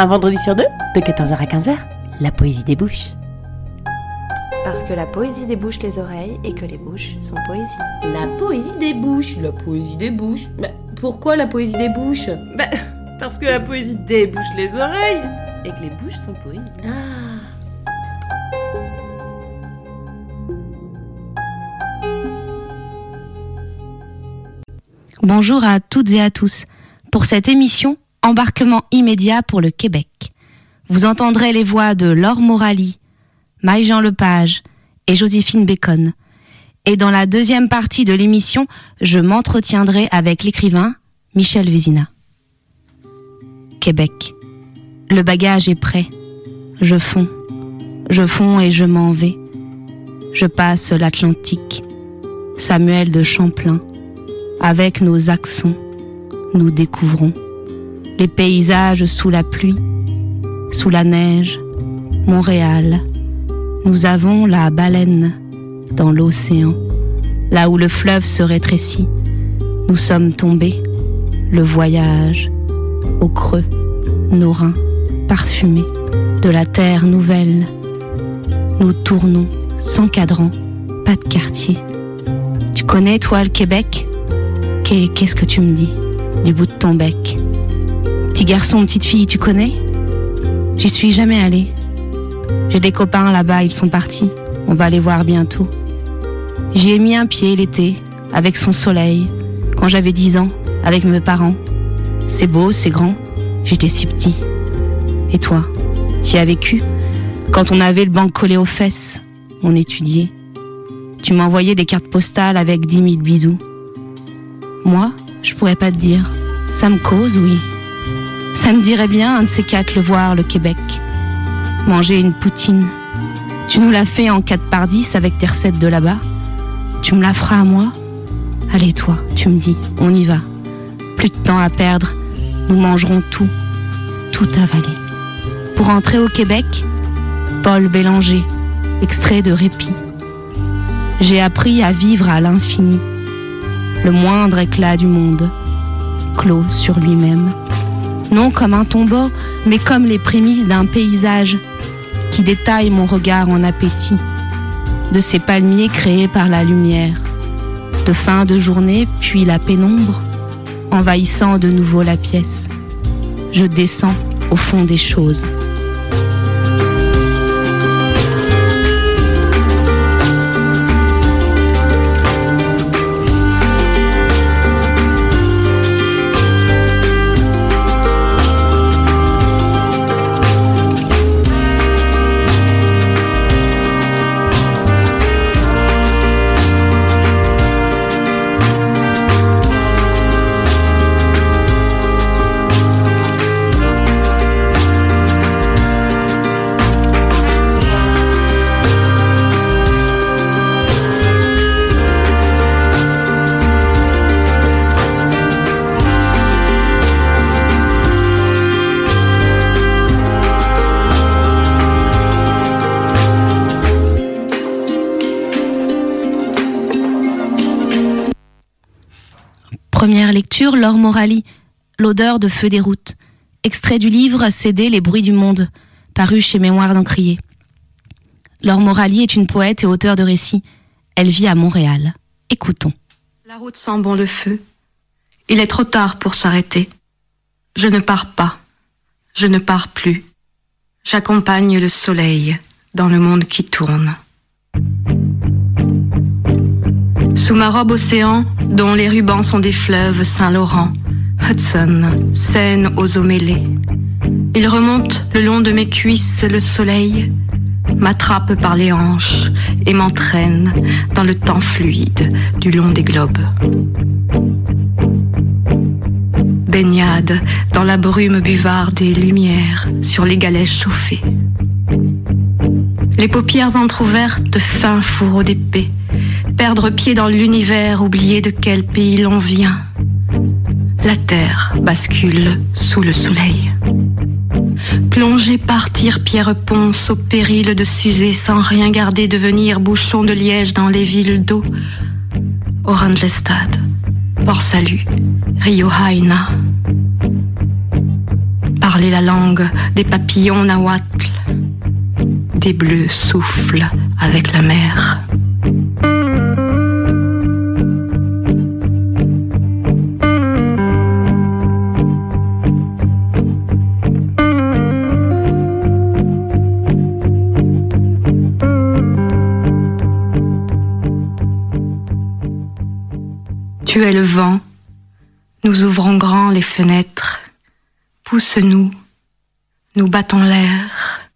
Un vendredi sur deux, de 14h à 15h, la poésie débouche. Parce que la poésie débouche les oreilles et que les bouches sont poésie. La poésie des bouches, la poésie des bouches. Bah, pourquoi la poésie des bouches? Bah, parce que la poésie débouche les oreilles et que les bouches sont poésie. Ah. Bonjour à toutes et à tous. Pour cette émission, embarquement immédiat pour le Québec. Vous entendrez les voix de Laure Morali, Marie-Jean Lepage et Joséphine Bacon. Et dans la deuxième partie de l'émission, je m'entretiendrai avec l'écrivain Michel Vézina. Québec. Le bagage est prêt. Je fonds. Je fonds et je m'en vais. Je passe l'Atlantique. Samuel de Champlain. Avec nos accents, nous découvrons les paysages sous la pluie, sous la neige, Montréal. Nous avons la baleine dans l'océan, là où le fleuve se rétrécit. Nous sommes tombés, le voyage, au creux, nos reins parfumés de la terre nouvelle. Nous tournons sans cadran, pas de quartier. Tu connais, toi, le Québec? Qu'est-ce que tu me dis du bout de ton bec? Petit garçon, petite fille, tu connais? J'y suis jamais allée. J'ai des copains là-bas, ils sont partis. On va les voir bientôt. J'y ai mis un pied l'été, avec son soleil, quand j'avais dix ans, avec mes parents. C'est beau, c'est grand. J'étais si petit. Et toi, t'y as vécu? Quand on avait le banc collé aux fesses, on étudiait. Tu m'envoyais des cartes postales avec dix mille bisous. Moi, je pourrais pas te dire. Ça me cause, oui. Ça me dirait bien, un de ces quatre, le voir, le Québec. Manger une poutine. Tu nous l'as fait en 4 par 10 avec tes recettes de là-bas. Tu me la feras à moi Allez, toi, tu me dis, on y va. Plus de temps à perdre. Nous mangerons tout. Tout avalé. Pour entrer au Québec, Paul Bélanger, extrait de Répit. J'ai appris à vivre à l'infini le moindre éclat du monde, clos sur lui-même. Non comme un tombeau, mais comme les prémices d'un paysage qui détaille mon regard en appétit, de ces palmiers créés par la lumière, de fin de journée puis la pénombre, envahissant de nouveau la pièce. Je descends au fond des choses. Lecture, Laure Morali, L'odeur de feu des routes. Extrait du livre CD Les bruits du monde, paru chez Mémoire d'Encrier. Laure Morali est une poète et auteure de récits. Elle vit à Montréal. Écoutons. La route sent bon le feu. Il est trop tard pour s'arrêter. Je ne pars pas. Je ne pars plus. J'accompagne le soleil dans le monde qui tourne. Sous ma robe océan, dont les rubans sont des fleuves Saint-Laurent, Hudson, Seine aux eaux mêlées. Il remonte le long de mes cuisses le soleil, m'attrape par les hanches et m'entraîne dans le temps fluide du long des globes. baignade dans la brume buvarde des lumières sur les galets chauffés. Les paupières entr'ouvertes, fin fourreau d'épée, perdre pied dans l'univers, oublier de quel pays l'on vient. La terre bascule sous le soleil. Plonger, partir, Pierre Ponce, au péril de s'user sans rien garder, devenir bouchon de liège dans les villes d'eau. Oranjestad, Port-Salut, Rio Haina. Parler la langue des papillons nahuatl. Des bleus soufflent avec la mer. Tu le vent, nous ouvrons grand les fenêtres, pousse-nous, nous battons l'air,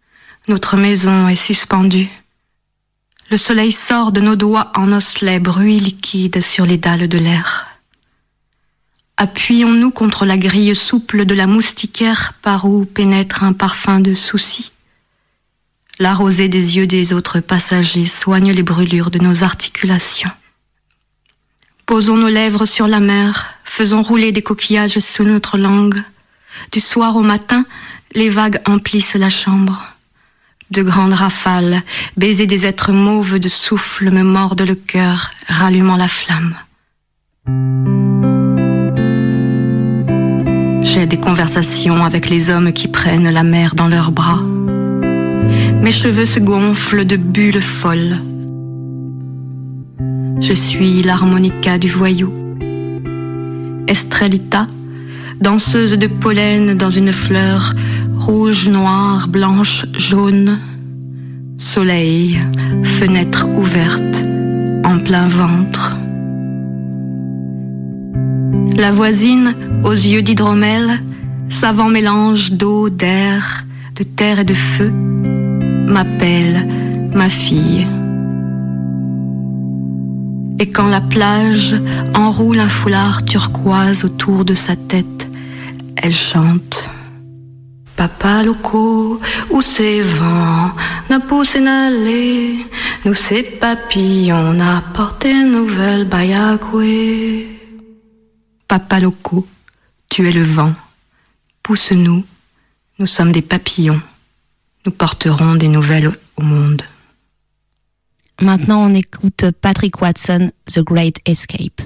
notre maison est suspendue. Le soleil sort de nos doigts en osselets, bruit liquide sur les dalles de l'air. Appuyons-nous contre la grille souple de la moustiquaire par où pénètre un parfum de souci. La rosée des yeux des autres passagers soigne les brûlures de nos articulations. Posons nos lèvres sur la mer, faisons rouler des coquillages sous notre langue. Du soir au matin, les vagues emplissent la chambre. De grandes rafales, baisers des êtres mauves de souffle me mordent le cœur, rallumant la flamme. J'ai des conversations avec les hommes qui prennent la mer dans leurs bras. Mes cheveux se gonflent de bulles folles. Je suis l'harmonica du voyou. Estrellita, danseuse de pollen dans une fleur rouge, noire, blanche, jaune. Soleil, fenêtre ouverte, en plein ventre. La voisine, aux yeux d'hydromel, savant mélange d'eau, d'air, de terre et de feu, m'appelle ma fille. Et quand la plage enroule un foulard turquoise autour de sa tête, elle chante. Papa loco, où c'est vent, n'a poussé n'aller, nous ces papillons, n'a porté nouvelle bayagoué. Papa loco, tu es le vent, pousse-nous, nous sommes des papillons, nous porterons des nouvelles au monde. Maintenant, on écoute Patrick Watson, The Great Escape.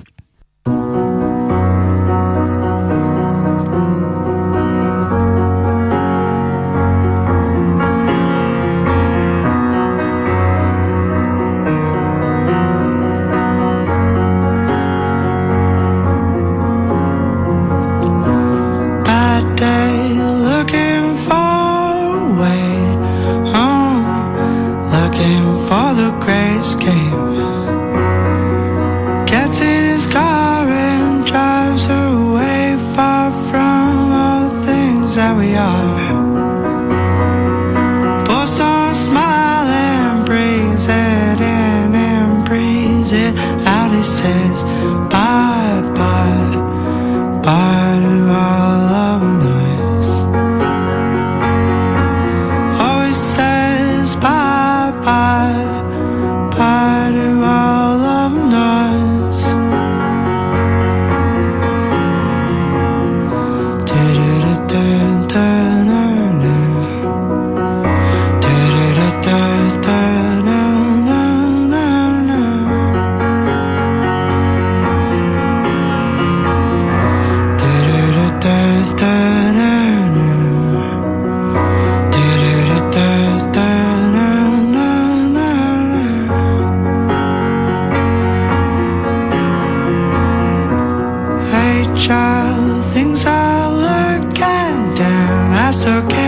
okay.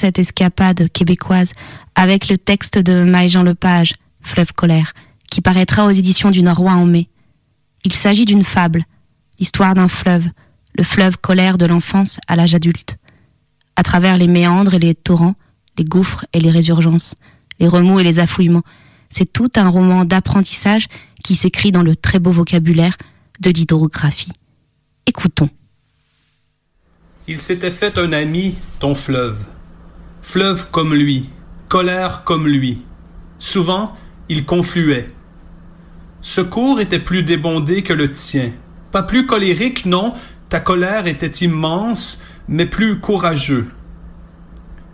Cette escapade québécoise avec le texte de Marie-Jean Lepage, Fleuve colère, qui paraîtra aux éditions du Norrois en mai. Il s'agit d'une fable, l'histoire d'un fleuve, le fleuve colère de l'enfance à l'âge adulte. À travers les méandres et les torrents, les gouffres et les résurgences, les remous et les affouillements, c'est tout un roman d'apprentissage qui s'écrit dans le très beau vocabulaire de l'hydrographie. Écoutons. Il s'était fait un ami, ton fleuve. Fleuve comme lui, colère comme lui. Souvent, il confluait. Ce cours était plus débondé que le tien. Pas plus colérique, non, ta colère était immense, mais plus courageux.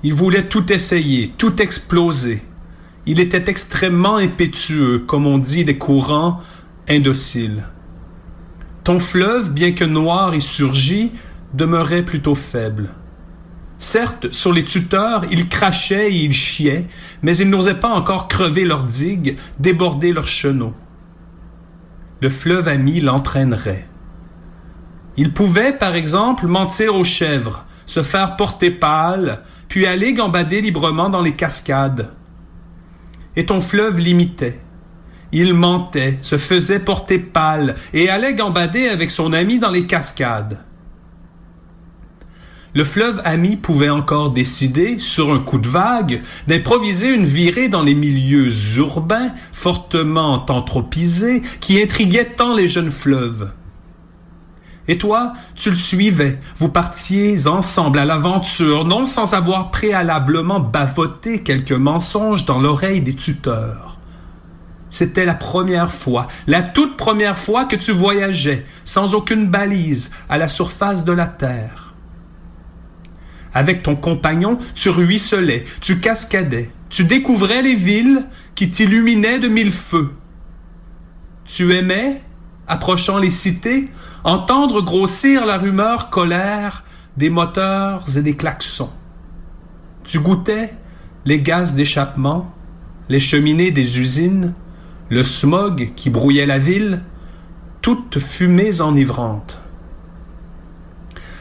Il voulait tout essayer, tout exploser. Il était extrêmement impétueux, comme on dit des courants, indociles. Ton fleuve, bien que noir et surgi, demeurait plutôt faible. Certes, sur les tuteurs, ils crachaient et ils chiaient, mais ils n'osaient pas encore crever leurs digues, déborder leurs chenaux. Le fleuve ami l'entraînerait. Il pouvait, par exemple, mentir aux chèvres, se faire porter pâle, puis aller gambader librement dans les cascades. Et ton fleuve l'imitait. Il mentait, se faisait porter pâle et allait gambader avec son ami dans les cascades. Le fleuve ami pouvait encore décider, sur un coup de vague, d'improviser une virée dans les milieux urbains fortement anthropisés qui intriguaient tant les jeunes fleuves. Et toi, tu le suivais, vous partiez ensemble à l'aventure, non sans avoir préalablement bavoté quelques mensonges dans l'oreille des tuteurs. C'était la première fois, la toute première fois que tu voyageais, sans aucune balise, à la surface de la Terre. Avec ton compagnon, tu ruisselais, tu cascadais, tu découvrais les villes qui t'illuminaient de mille feux. Tu aimais, approchant les cités, entendre grossir la rumeur colère des moteurs et des klaxons. Tu goûtais les gaz d'échappement, les cheminées des usines, le smog qui brouillait la ville, toutes fumées enivrantes.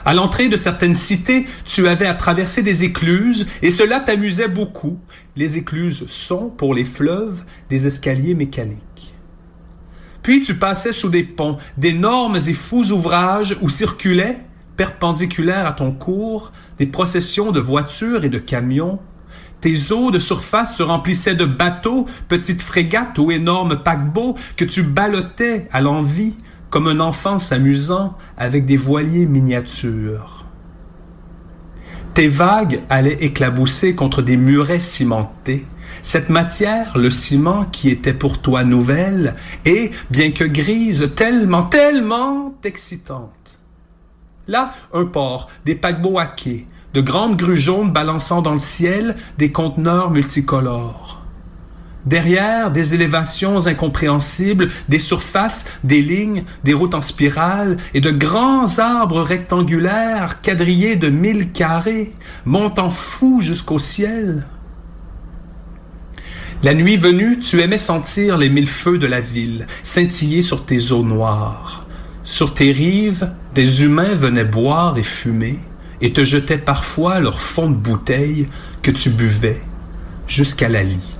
À l'entrée de certaines cités, tu avais à traverser des écluses, et cela t'amusait beaucoup. Les écluses sont, pour les fleuves, des escaliers mécaniques. Puis tu passais sous des ponts, d'énormes et fous ouvrages où circulaient, perpendiculaires à ton cours, des processions de voitures et de camions. Tes eaux de surface se remplissaient de bateaux, petites frégates ou énormes paquebots que tu ballottais à l'envie comme un enfant s'amusant avec des voiliers miniatures. Tes vagues allaient éclabousser contre des murets cimentés. Cette matière, le ciment qui était pour toi nouvelle, et, bien que grise, tellement, tellement excitante. Là, un port, des paquebots à quai, de grandes grues jaunes balançant dans le ciel, des conteneurs multicolores. Derrière, des élévations incompréhensibles, des surfaces, des lignes, des routes en spirale et de grands arbres rectangulaires quadrillés de mille carrés, montant fous jusqu'au ciel. La nuit venue, tu aimais sentir les mille feux de la ville scintiller sur tes eaux noires. Sur tes rives, des humains venaient boire et fumer et te jetaient parfois leur fond de que tu buvais jusqu'à la lie.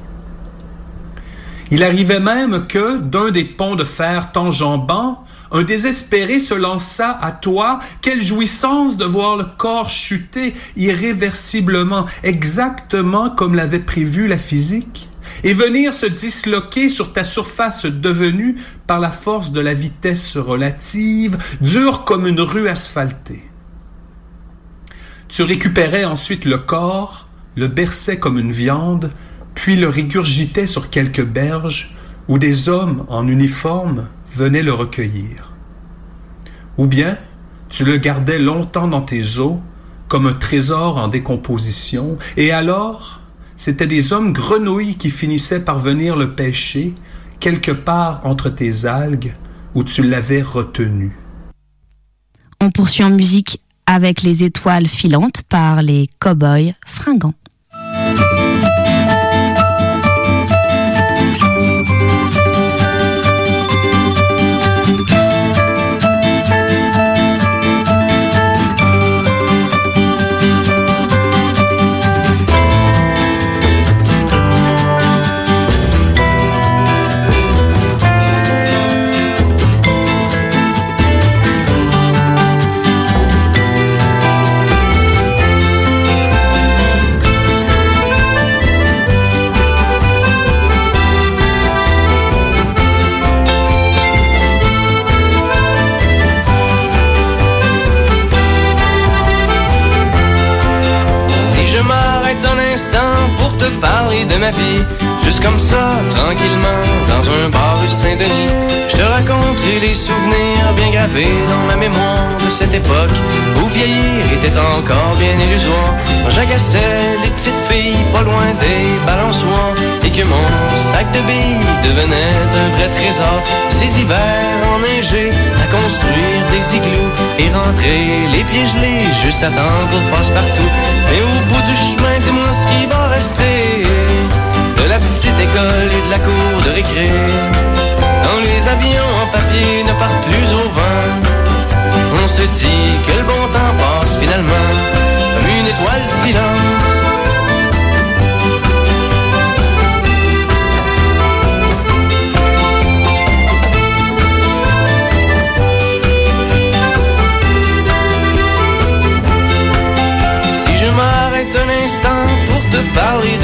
Il arrivait même que, d'un des ponts de fer tangembants, un désespéré se lança à toi. Quelle jouissance de voir le corps chuter irréversiblement, exactement comme l'avait prévu la physique, et venir se disloquer sur ta surface devenue par la force de la vitesse relative, dure comme une rue asphaltée. Tu récupérais ensuite le corps, le berçais comme une viande, puis le régurgitait sur quelques berges où des hommes en uniforme venaient le recueillir. Ou bien, Tu le gardais longtemps dans tes eaux, comme un trésor en décomposition, et alors, c'étaient des hommes grenouilles qui finissaient par venir le pêcher quelque part entre tes algues où tu l'avais retenu. On poursuit en musique avec les étoiles filantes par les cow-boys fringants. Juste comme ça, tranquillement, dans un bar rue Saint-Denis. Je te raconte les souvenirs bien gravés dans ma mémoire de cette époque où vieillir était encore bien illusoire. J'agaçais les petites filles pas loin des balançoires et que mon sac de billes devenait un vrai trésor. Ces hivers enneigés à construire des igloos et rentrer les pieds gelés juste à temps pour passe-partout. Et au bout du chemin, dis-moi ce qui va rester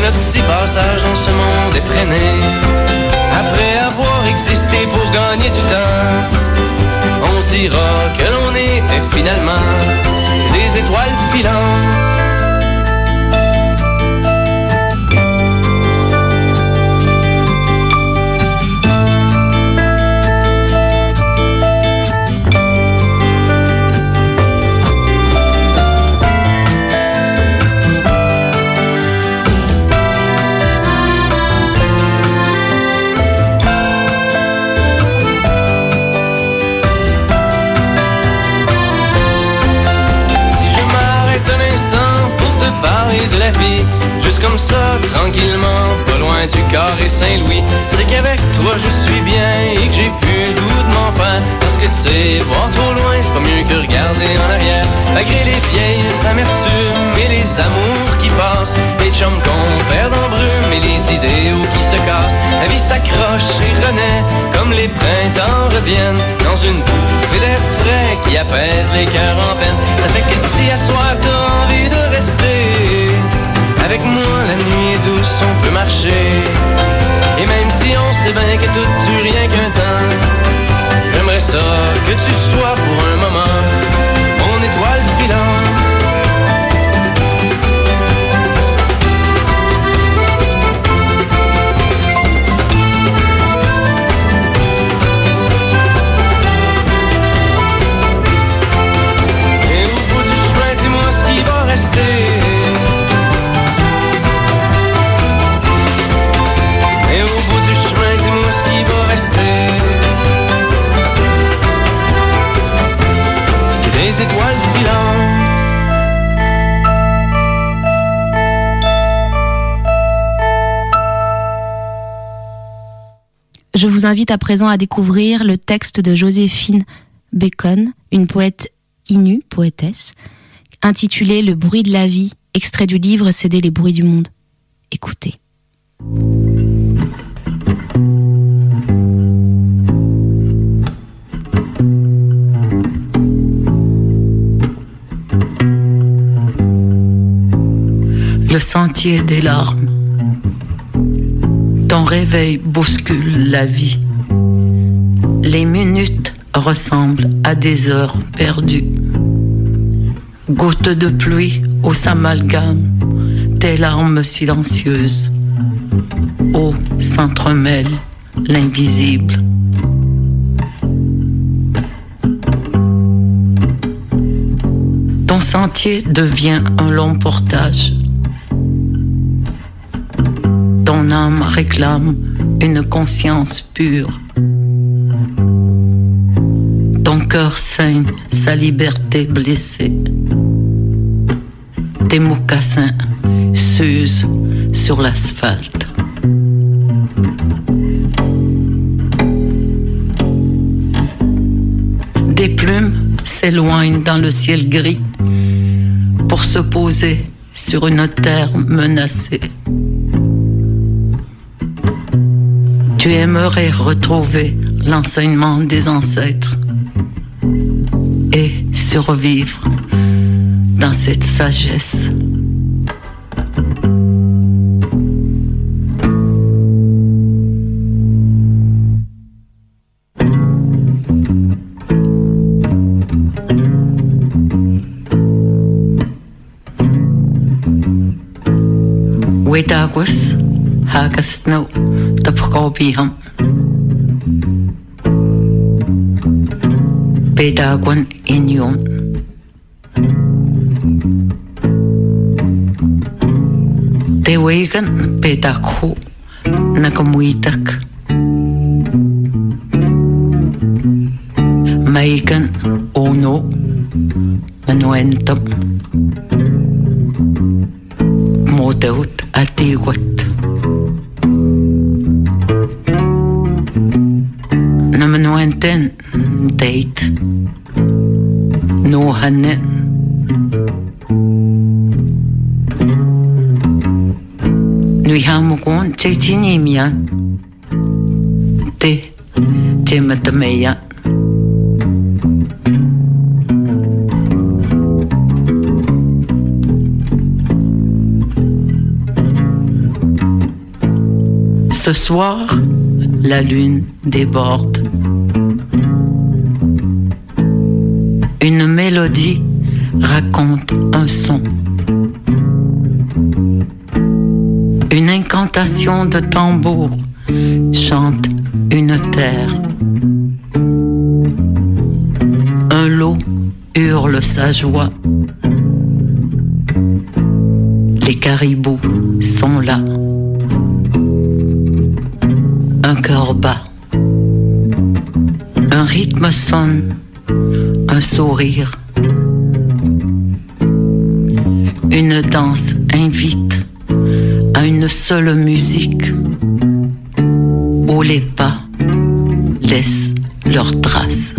notre petit passage dans ce monde effréné. Après avoir existé pour gagner du temps, on dira que l'on était finalement des étoiles filantes. Tranquillement, pas loin du carré Saint-Louis, c'est qu'avec toi je suis bien et que j'ai plus le goût de m'en faire. Parce que tu sais, voir trop loin, c'est pas mieux que regarder en arrière. Malgré les vieilles amertumes et les amours qui passent, les chums qu'on perd en brume et les idéaux qui se cassent. La vie s'accroche et renaît comme les printemps reviennent dans une bouffée d'air frais qui apaise les cœurs en peine. Ça fait que si à soir t'as envie de rester avec moi, la nuit est douce, on peut marcher. Et même si on sait bien que tout dure rien qu'un temps, j'aimerais ça que tu sois pour un Je vous invite à présent à découvrir le texte de Joséphine Bacon, une poète inue, poétesse, intitulé Le bruit de la vie, extrait du livre Céder les bruits du monde. Écoutez. Le sentier des larmes. Ton réveil bouscule la vie. Les minutes ressemblent à des heures perdues. Gouttes de pluie où s'amalgament tes larmes silencieuses. Où s'entremêle l'invisible. Ton sentier devient un long portage. Ton âme réclame une conscience pure. Ton cœur saigne sa liberté blessée. Tes mocassins s'usent sur l'asphalte. Des plumes s'éloignent dans le ciel gris pour se poser sur une terre menacée. Tu retrouver l'enseignement des ancêtres et survivre dans cette sagesse. Tapkobiham. Pedaguan inyon. Tewegan pedakhu nakamuitak. Maigan ono manuentam. Nui hamukon chechinimia. Te chematameya. Ce soir, la lune déborde. Une mélodie raconte un son. Une incantation de tambour chante une terre. Un lot hurle sa joie. Les caribous sont là. Un cœur bat. Un rythme sonne. Un sourire. Une danse invite à une seule musique où les pas laissent leurs traces.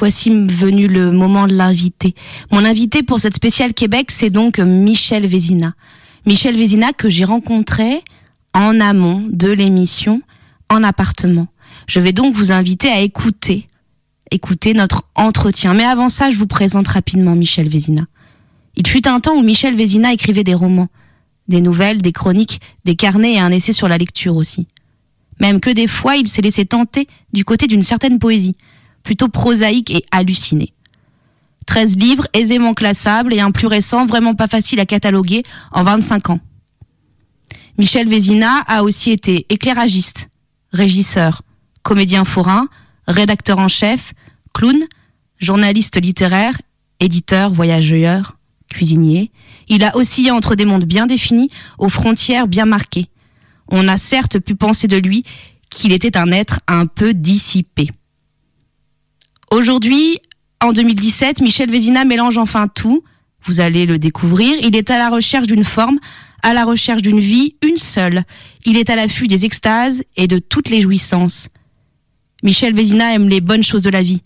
Voici venu le moment de l'invité. Mon invité pour cette spéciale Québec, c'est donc Michel Vézina. Michel Vézina que j'ai rencontré en amont de l'émission en appartement. Je vais donc vous inviter à écouter, écouter notre entretien. Mais avant ça, je vous présente rapidement Michel Vézina. Il fut un temps où Michel Vézina écrivait des romans, des nouvelles, des chroniques, des carnets et un essai sur la lecture aussi. Même que des fois, il s'est laissé tenter du côté d'une certaine poésie, plutôt prosaïque et hallucinée. 13 livres aisément classables et un plus récent vraiment pas facile à cataloguer en 25 ans. Michel Vézina a aussi été éclairagiste, régisseur, comédien forain, rédacteur en chef, clown, journaliste littéraire, éditeur, voyageur, cuisinier. Il a oscillé entre des mondes bien définis, aux frontières bien marquées. On a certes pu penser de lui qu'il était un être un peu dissipé. Aujourd'hui, en 2017, Michel Vézina mélange enfin tout. Vous allez le découvrir. Il est à la recherche d'une forme, à la recherche d'une vie, une seule. Il est à l'affût des extases et de toutes les jouissances. Michel Vézina aime les bonnes choses de la vie.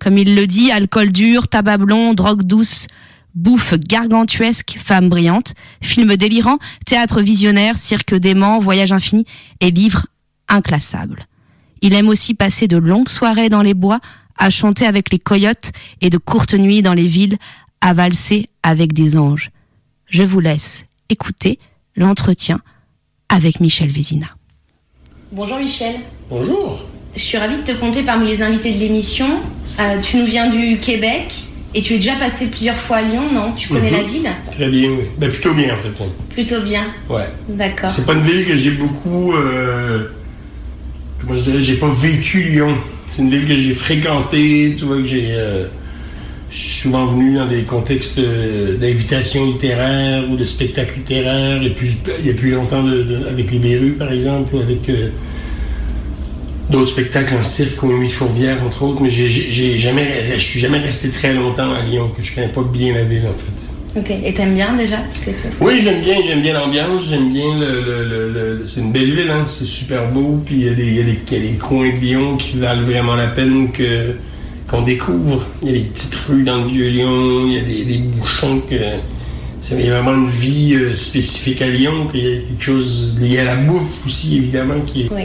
Comme il le dit, alcool dur, tabac blond, drogue douce, bouffe gargantuesque, femme brillante, film délirant, théâtre visionnaire, cirque dément, voyage infini et livre inclassable. Il aime aussi passer de longues soirées dans les bois, à chanter avec les coyotes et de courtes nuits dans les villes, à valser avec des anges. Je vous laisse écouter l'entretien avec Michel Vézina. Bonjour Michel. Bonjour. Je suis ravie de te compter parmi les invités de l'émission. Euh, tu nous viens du Québec et tu es déjà passé plusieurs fois à Lyon, non? Tu connais Mhm. la ville? Très bien, oui. Ben, plutôt bien en fait. Plutôt bien. Ouais. D'accord. C'est pas une ville que j'ai beaucoup. euh, comment je dirais J'ai pas vécu Lyon. C'est une ville que j'ai fréquentée. Tu vois que j'ai. euh, souvent venu dans des contextes euh, d'invitation littéraire ou de spectacles littéraires. Et puis, il y a plus longtemps avec les Berus, par exemple, ou avec euh, d'autres spectacles en cirque ou Nuit Fourvière, entre autres. Mais j'ai- je suis jamais resté très longtemps à Lyon, que je connais pas bien la ville, en fait. Ok. Et t'aimes bien déjà que Oui, j'aime bien, j'aime bien l'ambiance, j'aime bien le, le- le- le- c'est une belle ville, hein, c'est super beau, puis il y, a des- il y, y a des coins de Lyon qui valent vraiment la peine que qu'on découvre. Il y a des petites rues dans le vieux Lyon, il y a des, des bouchons que il y a vraiment une vie euh, spécifique à Lyon, puis il y a quelque chose lié à la bouffe aussi évidemment qui est. Oui.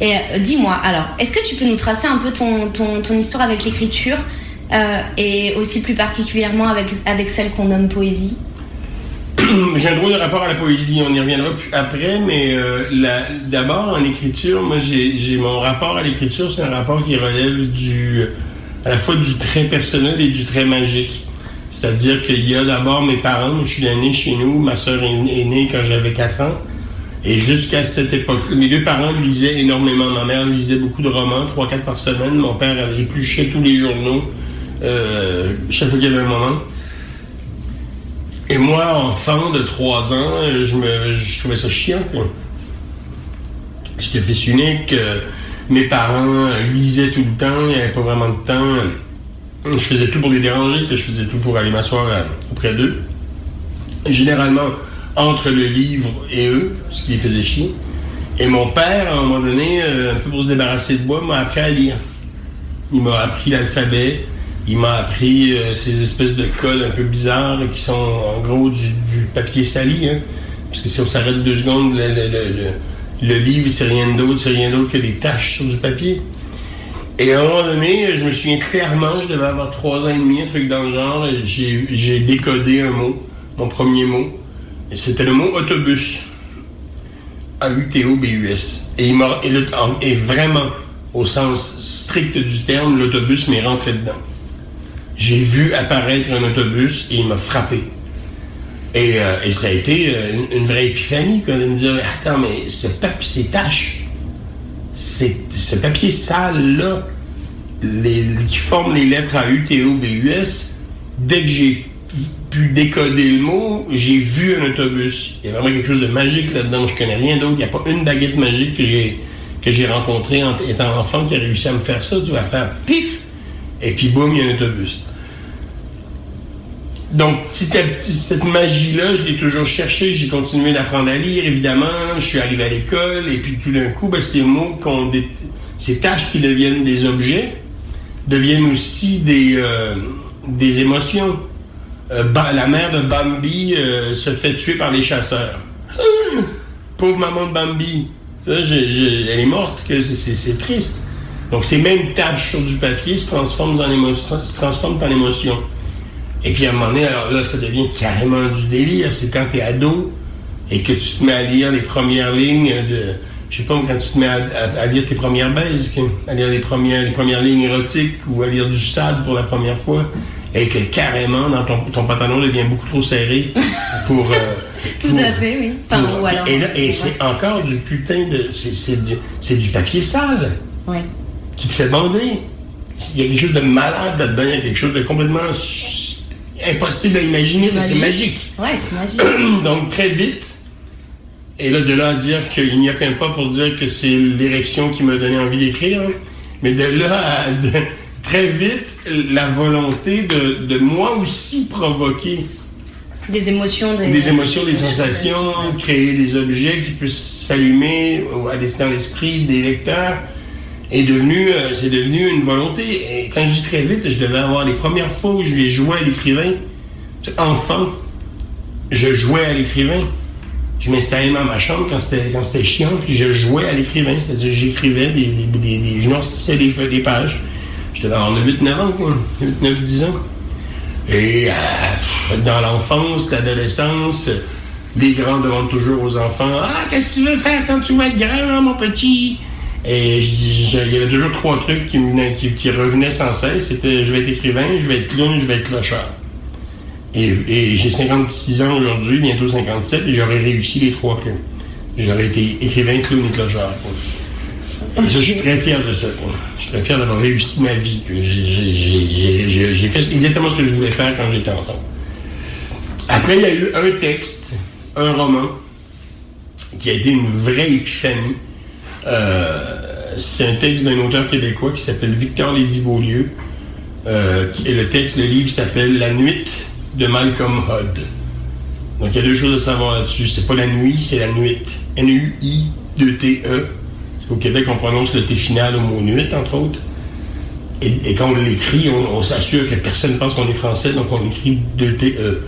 Et euh, dis-moi, alors, est-ce que tu peux nous tracer un peu ton, ton, ton histoire avec l'écriture? Et aussi plus particulièrement avec, avec celle qu'on nomme poésie J'ai un drôle de rapport à la poésie, on y reviendra après, mais euh, d'abord en écriture, moi j'ai mon rapport à l'écriture, c'est un rapport qui relève du à la fois du trait personnel et du trait magique. C'est-à-dire qu'il y a d'abord mes parents, je suis né chez nous, ma soeur est, est née quand j'avais 4 ans, et jusqu'à cette époque, mes deux parents lisaient énormément. Ma mère lisait beaucoup de romans, 3-4 par semaine. Mon père épluché tous les journaux, euh, chaque fois qu'il y avait un moment. Et moi, enfant de 3 ans, je, me, trouvais ça chiant. Quoi. J'étais fils unique. euh, mes parents euh, lisaient tout le temps. Il n'y avait pas vraiment de temps. Je faisais tout pour les déranger, que je faisais tout pour aller m'asseoir auprès d'eux. Généralement, entre le livre et eux, ce qui les faisait chier. Et mon père, à un moment donné, un peu pour se débarrasser de moi, m'a appris à lire. Il m'a appris l'alphabet. Il m'a appris euh, ces espèces de codes un peu bizarres qui sont en gros du, papier sali. hein. Parce que si on s'arrête deux secondes, le, livre, c'est rien d'autre, c'est rien d'autre que des taches sur du papier. Et à un moment donné, je me souviens clairement, je devais avoir trois ans et demi, un truc dans le genre, j'ai décodé un mot, mon premier mot. Et c'était le mot autobus. A-U-T-O-B-U-S. Et, et vraiment, au sens strict du terme, l'autobus m'est rentré dedans. J'ai vu apparaître un autobus et il m'a frappé. Et, euh, ça a été euh, une, vraie épiphanie, de me dire, attends, mais ce papier, ces taches, ce papier sale-là, qui forme les lettres A, U, T, O, B, U, S, dès que j'ai pu décoder le mot, j'ai vu un autobus. Il y a vraiment quelque chose de magique là-dedans. Je connais rien d'autre. Il n'y a pas une baguette magique que j'ai que j'ai rencontrée en étant enfant qui a réussi à me faire ça. Tu vas faire pif, et puis boum, il y a un autobus. Donc, petit à petit, cette magie-là, je l'ai toujours cherchée. J'ai continué d'apprendre à lire, évidemment. Je suis arrivé à l'école, et puis tout d'un coup, ben, ces mots, ces tâches qui deviennent des objets, deviennent aussi des, euh, émotions. Euh, la mère de Bambi euh, se fait tuer par les chasseurs. Ah! Pauvre maman de Bambi. Elle est morte, c'est- triste. Donc ces mêmes taches sur du papier se transforment en émotion. Se transforment en émotion. Et puis à un moment donné, alors là, ça devient carrément du délire. C'est quand tu es ado et que tu te mets à lire les premières lignes de. Je sais pas, quand tu te mets à, à- à lire tes premières baises, à lire les premières, les premières lignes érotiques ou à lire du sale pour la première fois, et que carrément, dans ton, ton pantalon devient beaucoup trop serré pour. euh, Tout pour- à fait, oui. Pour- alors? et c'est encore du putain de. C'est c'est du, c'est du papier sale Ouais. qui te fait bander. Il y a quelque chose de malade là-dedans, il y a quelque chose de complètement impossible à imaginer, mais c'est magique. Ouais, c'est magique. Donc très vite, et là de là à dire qu'il n'y a qu'un pas pour dire que c'est l'érection qui m'a donné envie d'écrire, hein. mais de là à de- très vite, la volonté de, de moi aussi provoquer Des émotions, des, des émotions, des sensations, créer des objets qui puissent s'allumer des- dans l'esprit des lecteurs euh, c'est devenu une volonté. Et quand je dis très vite, je devais avoir les premières fois où je jouer à l'écrivain. Enfant, je jouais à l'écrivain. Je m'installais dans ma chambre quand c'était, chiant, puis je jouais à l'écrivain. C'est-à-dire, j'écrivais des, des, des, des- je des, pages. Devais avoir 8-9 ans, quoi. 8-9-10 ans. Et euh, dans l'enfance, l'adolescence, les grands demandent toujours aux enfants Ah, qu'est-ce que tu veux faire quand tu vas être grand, mon petit Et il y avait toujours trois trucs qui, revenaient sans cesse c'était je vais être écrivain, je vais être clown, je vais être clochard. Et, j'ai 56 ans aujourd'hui, bientôt 57, et j'aurais réussi les trois que J'aurais été écrivain, clown et clochard. quoi. Et ça, je suis très fier de ça. Je suis très fier d'avoir réussi ma vie. j'ai fait exactement ce que je voulais faire quand j'étais enfant. Après, il y a eu un texte, un roman, qui a été une vraie épiphanie. Euh, c'est un texte d'un auteur québécois qui s'appelle Victor Lévy-Beaulieu. Euh, et le texte, le livre s'appelle La nuit de Malcolm Hodd. Donc il y a deux choses à savoir là-dessus. C'est pas la nuit, c'est la nuit. N-U-I-2-T-E. E. Parce qu'au Québec, on prononce le T final au mot nuit, entre autres. Et, quand on l'écrit, on, s'assure que personne ne pense qu'on est français, donc on écrit 2-T-E.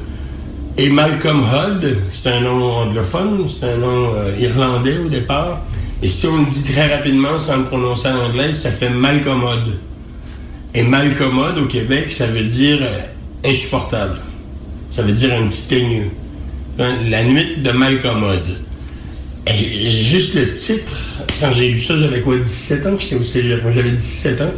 Et Malcolm Hodd, c'est un nom anglophone, c'est un nom euh, irlandais au départ. Et si on le dit très rapidement sans le prononcer en anglais, ça fait Malcolm Hodd. Et Malcolm Hodd au Québec, ça veut dire euh, insupportable. Ça veut dire un petit teigneux. Hein, La nuit de. Et juste le titre, quand j'ai lu ça, j'avais quoi, 17 ans, j'étais au cégep, j'avais 17 ans.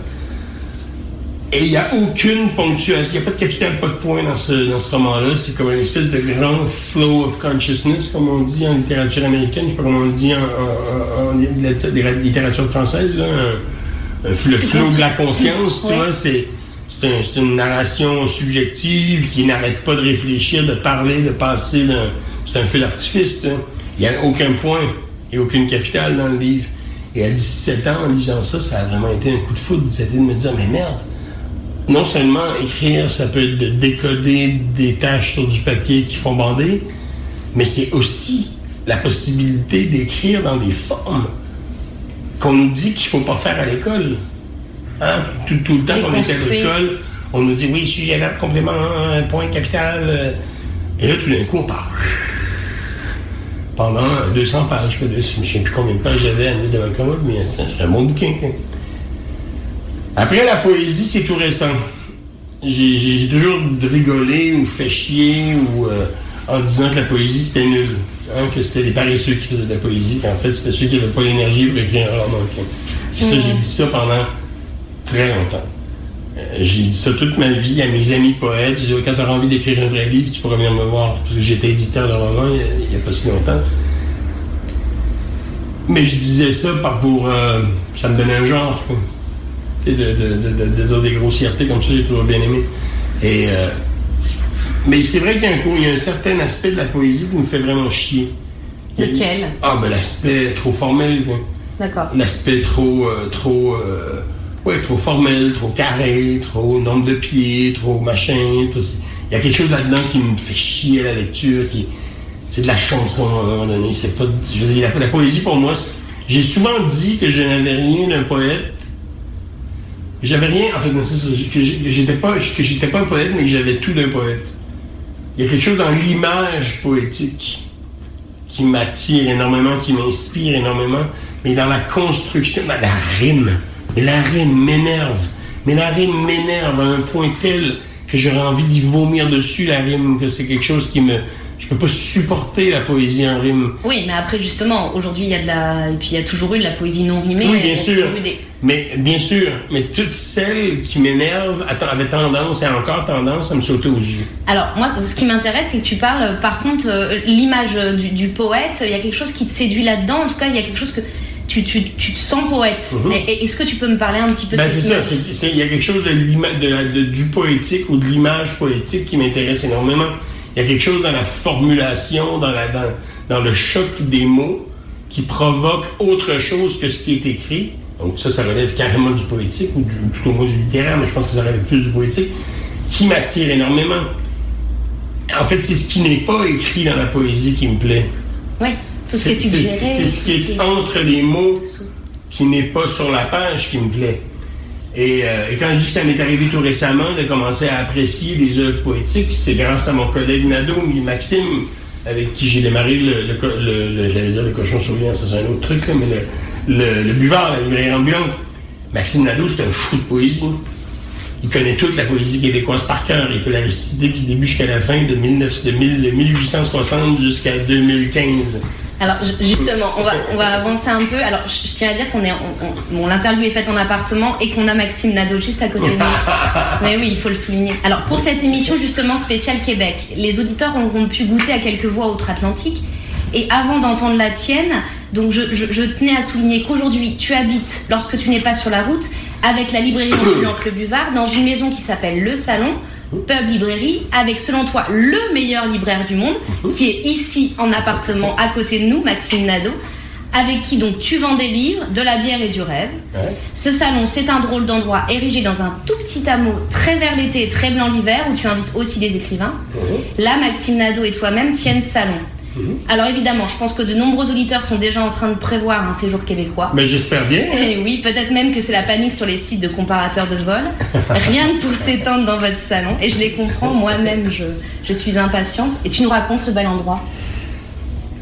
Et il n'y a aucune ponctuation, il n'y a pas de capital, pas de point dans ce, dans ce roman-là. C'est comme une espèce de grand flow of consciousness, comme on dit en littérature américaine, je ne sais pas comment on le dit en, en- en- en littérature- française, là, un- le flow de la conscience, tu vois, c'est. C'est un- c'est une narration subjective qui n'arrête pas de réfléchir, de parler, de passer. C'est un feu d'artifice. sais. Il n'y a aucun point et aucune capitale dans le livre. Et à 17 ans, en lisant ça, ça a vraiment été un coup de foudre. C'était de me dire, mais merde, non seulement écrire, ça peut être de décoder des tâches sur du papier qui font bander, mais c'est aussi la possibilité d'écrire dans des formes qu'on nous dit qu'il ne faut pas faire à l'école. Hein? Tout, tout le temps qu'on était à l'école, on nous dit oui, sujet, verbe, complément, un point capital. euh, Et là, tout d'un coup, on parle. Pendant 200 pages. Je ne sais plus combien de pages j'avais à mettre de ma commode, mais c'est c'est un bon bouquin. quoi. Après, la poésie, c'est tout récent. J'ai toujours rigolé ou fait chier ou euh, en disant que la poésie, c'était nul. Hein, que c'était les paresseux qui faisaient de la poésie, qu'en fait, c'était ceux qui n'avaient pas l'énergie pour écrire un roman. ça, j'ai dit ça pendant très longtemps. Euh, J'ai dit ça toute ma vie à mes amis poètes. J'ai dit, quand tu auras envie d'écrire un vrai livre, tu pourras venir me voir. Parce que j'étais éditeur de romans il n'y a, pas si longtemps. Mais je disais ça par pour. euh, ça me donnait un genre. quoi. De, de, dire des grossièretés comme ça, j'ai toujours bien aimé. Et. euh, mais c'est vrai qu'il y a, un, il y a un certain aspect de la poésie qui me fait vraiment chier. Lequel? Ah, ben l'aspect trop formel. quoi D'accord. l'aspect trop euh, trop euh, ouais trop formel trop carré trop nombre de pieds trop machin tout il y a quelque chose là-dedans qui me fait chier à la lecture qui c'est de la chanson à un moment donné c'est pas je veux dire, la, la poésie pour moi c'est- j'ai souvent dit que je n'avais rien d'un poète J'avais rien, en fait, que j'étais pas, pas un poète, mais que j'avais tout d'un poète. Il y a quelque chose dans l'image poétique qui m'attire énormément, qui m'inspire énormément, mais dans la construction, dans la rime. Mais la rime m'énerve. Mais la rime m'énerve à un point tel que j'aurais envie d'y vomir dessus la rime, que c'est quelque chose qui me... Je peux pas supporter la poésie en rime. Oui, mais après, justement, aujourd'hui, il y a de la. Et puis, il y a toujours eu de la poésie non rimée. Oui, bien sûr. des- Mais bien sûr, mais toutes celles qui m'énervent avaient tendance et encore tendance à me sauter aux yeux. Alors, moi, ce qui m'intéresse, c'est que tu parles, par contre, euh, l'image euh, du, du poète, il y a quelque chose qui te séduit là-dedans. En tout cas, il y a quelque chose que. Tu, tu, tu te sens poète. Et Est-ce que tu peux me parler un petit peu Ben de c'est ça, il y a quelque chose de, de de- du poétique ou de l'image poétique qui m'intéresse énormément. Il y a quelque chose dans la formulation, dans, la, dans, dans le choc des mots qui provoque autre chose que ce qui est écrit. Donc ça, ça relève carrément du poétique ou du, plutôt moins du littéraire, mais je pense que ça relève plus du poétique, qui m'attire énormément. En fait, c'est ce qui n'est pas écrit dans la poésie qui me plaît. Oui, tout ce qui est suggéré. C'est ce qui tout est entre les mots qui n'est pas sur la page qui me plaît. Et, euh, et quand je dis que ça m'est arrivé tout récemment de commencer à apprécier des œuvres poétiques, c'est grâce à mon collègue Nadeau, Maxime, avec qui j'ai démarré le, j'allais dire le cochon souriant, ça c'est un autre truc, là, mais le, buvard, la librairie ambulante. Maxime Nadeau, c'est un fou de poésie. Il connaît toute la poésie québécoise par cœur. Il peut la réciter du début jusqu'à la fin, de, 19 de 1000 de 1860 jusqu'à 2015. Alors ju- justement, on va, on va avancer un peu. Alors je, je tiens à dire qu'on est, on- on- bon, l'interview est faite en appartement et qu'on a Maxime Nadeau juste à côté de nous. Mais oui, il faut le souligner. Alors pour cette émission justement spéciale Québec, les auditeurs auront pu goûter à quelques voix outre-Atlantique. Et avant d'entendre la tienne, donc je, je- je tenais à souligner qu'aujourd'hui tu habites, lorsque tu n'es pas sur la route, avec la librairie ambulante Le Buvard, dans une maison qui s'appelle Le Salon, pub librairie, avec selon toi le meilleur libraire du monde, qui est ici en appartement à côté de nous, Maxime Nadeau, avec qui donc tu vends des livres, de la bière et du rêve. Ce salon, c'est un drôle d'endroit érigé dans un tout petit hameau, très vert l'été et très blanc l'hiver, où tu invites aussi des écrivains. Là, Maxime Nadeau et toi-même tiennent ce salon. Alors évidemment, je pense que de nombreux auditeurs sont déjà en train de prévoir un séjour québécois. Mais j'espère bien. Et oui, peut-être même que c'est la panique sur les sites de comparateurs de vol. Rien que pour s'étendre dans votre salon. Et je les comprends, moi-même, je, je suis impatiente. Et tu nous racontes ce bel endroit.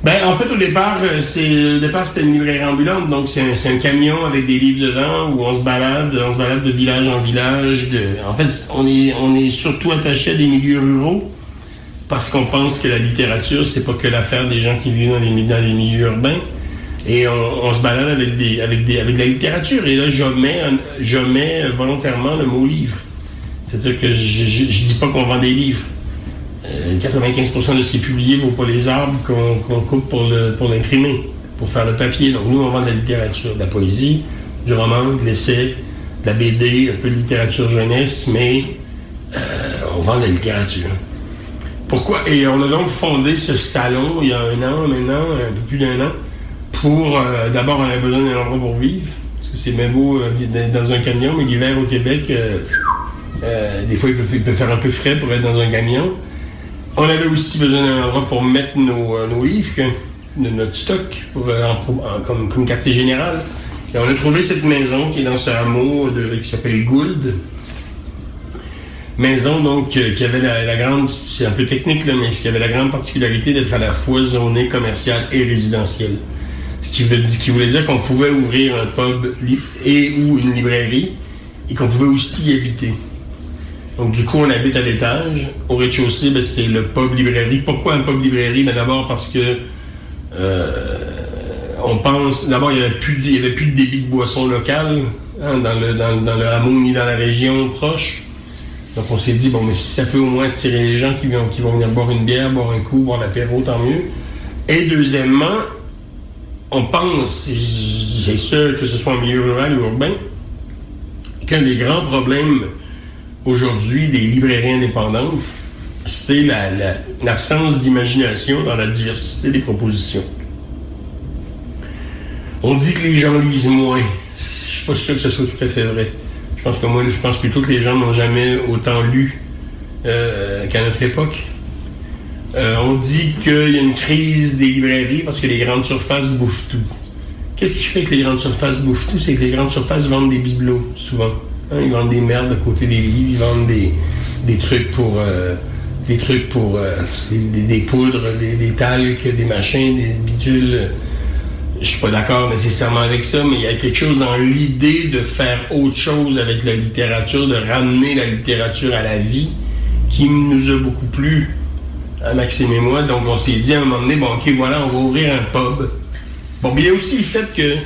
Ben, en fait, au départ, euh, c'est, au départ, c'était une librairie ambulante, donc c'est un, c'est un camion avec des livres dedans où on se balade, on se balade de village en village. De... En fait, on est, on est surtout attaché à des milieux ruraux parce qu'on pense que la littérature, c'est pas que l'affaire des gens qui vivent dans les, milieux urbains. Et on, se balade avec, des, avec, des, avec de la littérature. Et là, je mets, je mets volontairement le mot livre. C'est-à-dire que je, je dis pas qu'on vend des livres. Euh, 95% de ce qui est publié ne vaut pas les arbres qu'on coupe pour l'imprimer, pour faire le papier. Donc nous, on vend de la littérature, de la poésie, du roman, de l'essai, de la BD, un peu de littérature jeunesse, mais euh, on vend de la littérature. Pourquoi? Et on a donc fondé ce salon il y a un an maintenant, un peu plus d'un an, pour euh, d'abord on avait besoin d'un endroit pour vivre, parce que c'est bien beau euh, d'être dans un camion, mais l'hiver au Québec, euh, des fois il peut, faire un peu frais pour être dans un camion. On avait aussi besoin d'un endroit pour mettre nos, livres, notre stock, comme, comme quartier général. Et on a trouvé cette maison qui est dans ce hameau de- qui s'appelle Gould. Maison donc euh, qui avait la, grande, c'est un peu technique là, mais qui avait la grande particularité d'être à la fois zonée commerciale et résidentielle. Ce qui, veut, qui voulait dire qu'on pouvait ouvrir un pub et ou une librairie et qu'on pouvait aussi y habiter. Donc du coup, on habite à l'étage. Au rez-de-chaussée, ben, c'est le pub librairie. Pourquoi un pub librairie? Ben, D'abord parce que euh, on pense. D'abord, il n'y avait, plus de- avait plus de débit de boissons locales hein, dans, le, dans, dans le hameau ni dans la région proche. Donc on s'est dit, bon, mais si ça peut au moins attirer les gens qui vont, venir boire une bière, boire un coup, boire l'apéro, tant mieux. Et deuxièmement, on pense, et sûr que ce soit en milieu rural ou urbain, qu'un des grands problèmes aujourd'hui des librairies indépendantes, c'est la- la- l'absence d'imagination dans la diversité des propositions. On dit que les gens lisent moins. Je suis pas sûr que ce soit tout à fait vrai. Pense que moi, je pense plutôt que les gens n'ont jamais autant lu euh, qu'à notre époque. Euh, on dit qu'il y a une crise des librairies parce que les grandes surfaces bouffent tout. Qu'est-ce qui fait que les grandes surfaces bouffent tout? C'est que les grandes surfaces vendent des bibelots, souvent. Hein, ils vendent des merdes à côté des livres, ils vendent des, des trucs pour. euh, des trucs pour. des, des poudres, des, des talcs, des machins, des bidules. Je suis pas d'accord nécessairement avec ça, mais il y a quelque chose dans l'idée de faire autre chose avec la littérature, de ramener la littérature à la vie, qui nous a beaucoup plu, à Maxime et moi. Donc on s'est dit à un moment donné, bon ok, voilà, on va ouvrir un pub. Bon, mais il y a aussi le fait que,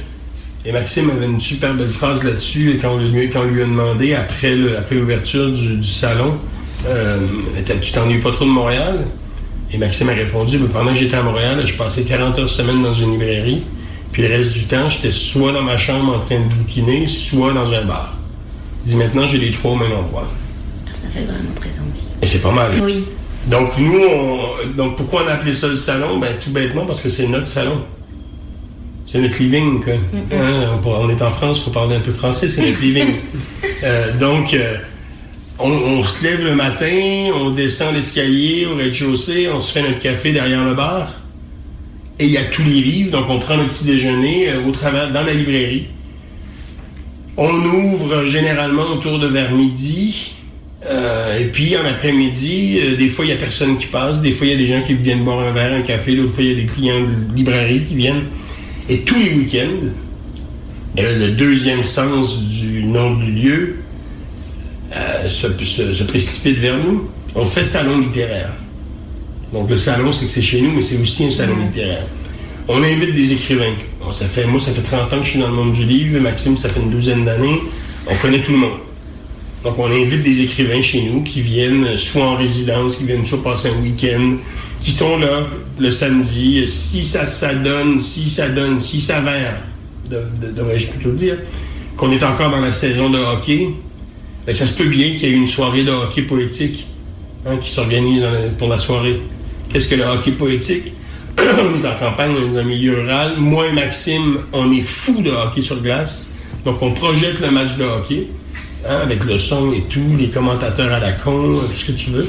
et Maxime avait une super belle phrase là-dessus, et quand on lui, a demandé, après l'ouverture du, salon, euh, tu t'ennuies pas trop de Montréal? Et Maxime a répondu, Ben, pendant que j'étais à Montréal, je passais 40 heures semaine dans une librairie, puis le reste du temps, j'étais soit dans ma chambre en train de bouquiner, soit dans un bar. Il dit, maintenant, j'ai les trois au même endroit. Ça fait vraiment très envie. Et c'est pas mal. Oui. Donc, nous, on- donc pourquoi on a appelé ça le salon? Ben, tout bêtement, parce que c'est notre salon. C'est notre living, quoi. Hein, on, est en France, il faut parler un peu français, c'est notre living. Euh, donc, euh, on, on se lève le matin, on descend l'escalier au rez-de-chaussée, on se fait notre café derrière le bar. Et il y a tous les livres, donc on prend notre petit déjeuner euh, au travers, dans la librairie. On ouvre généralement autour de vers midi. Euh, et puis en après-midi, euh, des fois il n'y a personne qui passe, des fois il y a des gens qui viennent boire un verre, un café, d'autres fois il y a des clients de librairie qui viennent. Et tous les week-ends, et là, le deuxième sens du nom du lieu euh, se précipite vers nous. On fait salon littéraire. Donc le salon, c'est que c'est chez nous, mais c'est aussi un salon littéraire. On invite des écrivains. Bon, ça fait, moi, ça fait 30 ans que je suis dans le monde du livre. Maxime, ça fait une douzaine d'années. On connaît tout le monde. Donc, on invite des écrivains chez nous qui viennent soit en résidence, qui viennent soit passer un week-end, qui sont là le samedi. Si ça, ça donne, si ça donne, si ça de- de- devrais-je plutôt dire, qu'on est encore dans la saison de hockey, ben, ça se peut bien qu'il y ait une soirée de hockey poétique hein, qui s'organise pour la soirée. Qu'est-ce que le hockey poétique? est en campagne, dans un milieu rural. Moi et Maxime, on est fous de hockey sur glace. Donc, on projette le match de hockey, hein, avec le son et tout, les commentateurs à la con, tout ce que tu veux.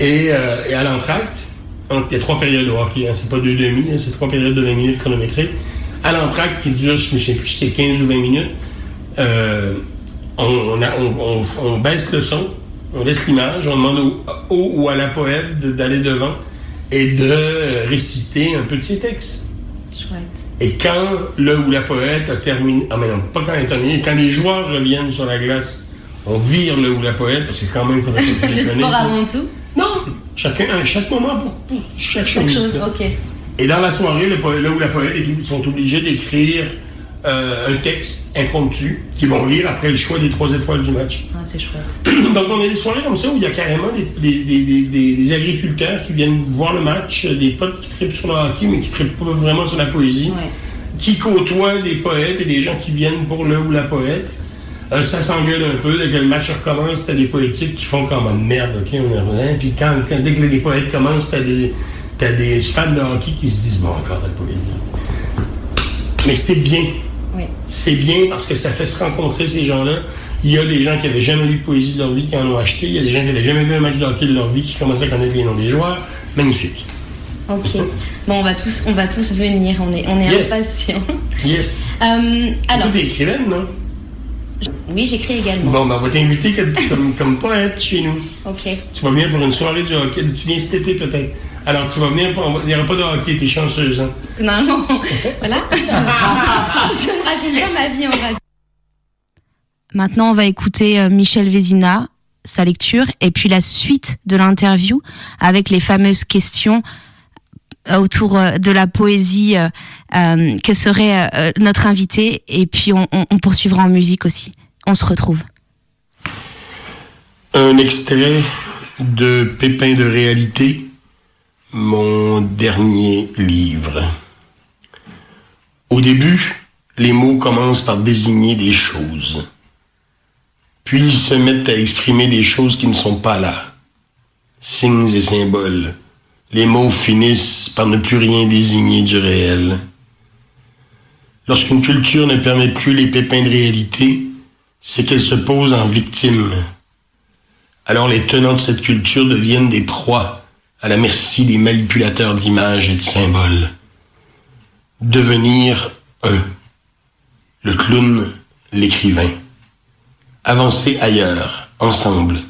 Et, euh, à l'entracte, entre les trois périodes de hockey, hein, c'est pas deux demi, hein, c'est trois périodes de 20 minutes chronométrées. À l'entracte, qui dure, je ne sais plus si c'est 15 ou 20 minutes, euh, on, a- baisse le son, on laisse l'image, on demande au, au ou à la poète d'aller devant et de réciter un peu de ses textes. Chouette. Et quand le ou la poète a terminé, ah mais non, pas quand elle a terminé, quand les joueurs reviennent sur la glace, on vire le ou la poète, parce que quand même, il faudrait pas Le sport avant tout? Non, chacun, à chaque moment pour, pour chaque chose. Et dans la soirée, le, le ou la poète sont obligés d'écrire euh, un texte impromptu qu'ils vont lire après le choix des trois étoiles du match. Ah, c'est chouette. Donc, on a des soirées comme ça où il y a carrément des, des- des- des- des- des agriculteurs qui viennent voir le match, des potes qui trippent sur le hockey, mais qui trippent pas vraiment sur la poésie, qui côtoient des poètes et des gens qui viennent pour le ou la poète. Euh, ça s'engueule un peu. Dès que le match recommence, t'as des poétiques qui font comme une merde, ok, on est rien. Puis quand, quand- dès que les poètes commencent, t'as des, t'as des fans de hockey qui se disent, bon, encore de la poésie. Mais c'est bien. Oui. C'est bien parce que ça fait se rencontrer ces gens-là. Il y a des gens qui n'avaient jamais lu de poésie de leur vie qui en ont acheté. Il y a des gens qui n'avaient jamais vu un match de hockey de leur vie qui commençaient à connaître les noms des joueurs. Magnifique. Ok. Bon, on va tous, on va tous venir. On est, on est Yes. impatients. Yes. Euh, alors. Tu es écrivaine, non? Oui, j'écris également. Bon, ben, on va t'inviter comme, comme, comme poète chez nous. Ok. Tu vas venir pour une soirée du hockey. Tu viens cet été peut-être. Alors, tu vas venir, il n'y aura pas de hockey, t'es chanceuse. Hein? Normalement, voilà. Je ne raconte- pas ma vie en radio. Maintenant, on va écouter euh, Michel Vézina, sa lecture, et puis la suite de l'interview avec les fameuses questions euh, autour euh, de la poésie euh, que serait euh, notre invité, et puis on, on- on poursuivra en musique aussi. On se retrouve. Un extrait de Pépin de réalité, mon dernier livre. Au début, les mots commencent par désigner des choses. Puis ils se mettent à exprimer des choses qui ne sont pas là. Signes et symboles. Les mots finissent par ne plus rien désigner du réel. Lorsqu'une culture ne permet plus les pépins de réalité, c'est qu'elle se pose en victime. Alors les tenants de cette culture deviennent des proies à la merci des manipulateurs d'images et de symboles. Devenir un. Le clown, l'écrivain. avancer ailleurs, ensemble.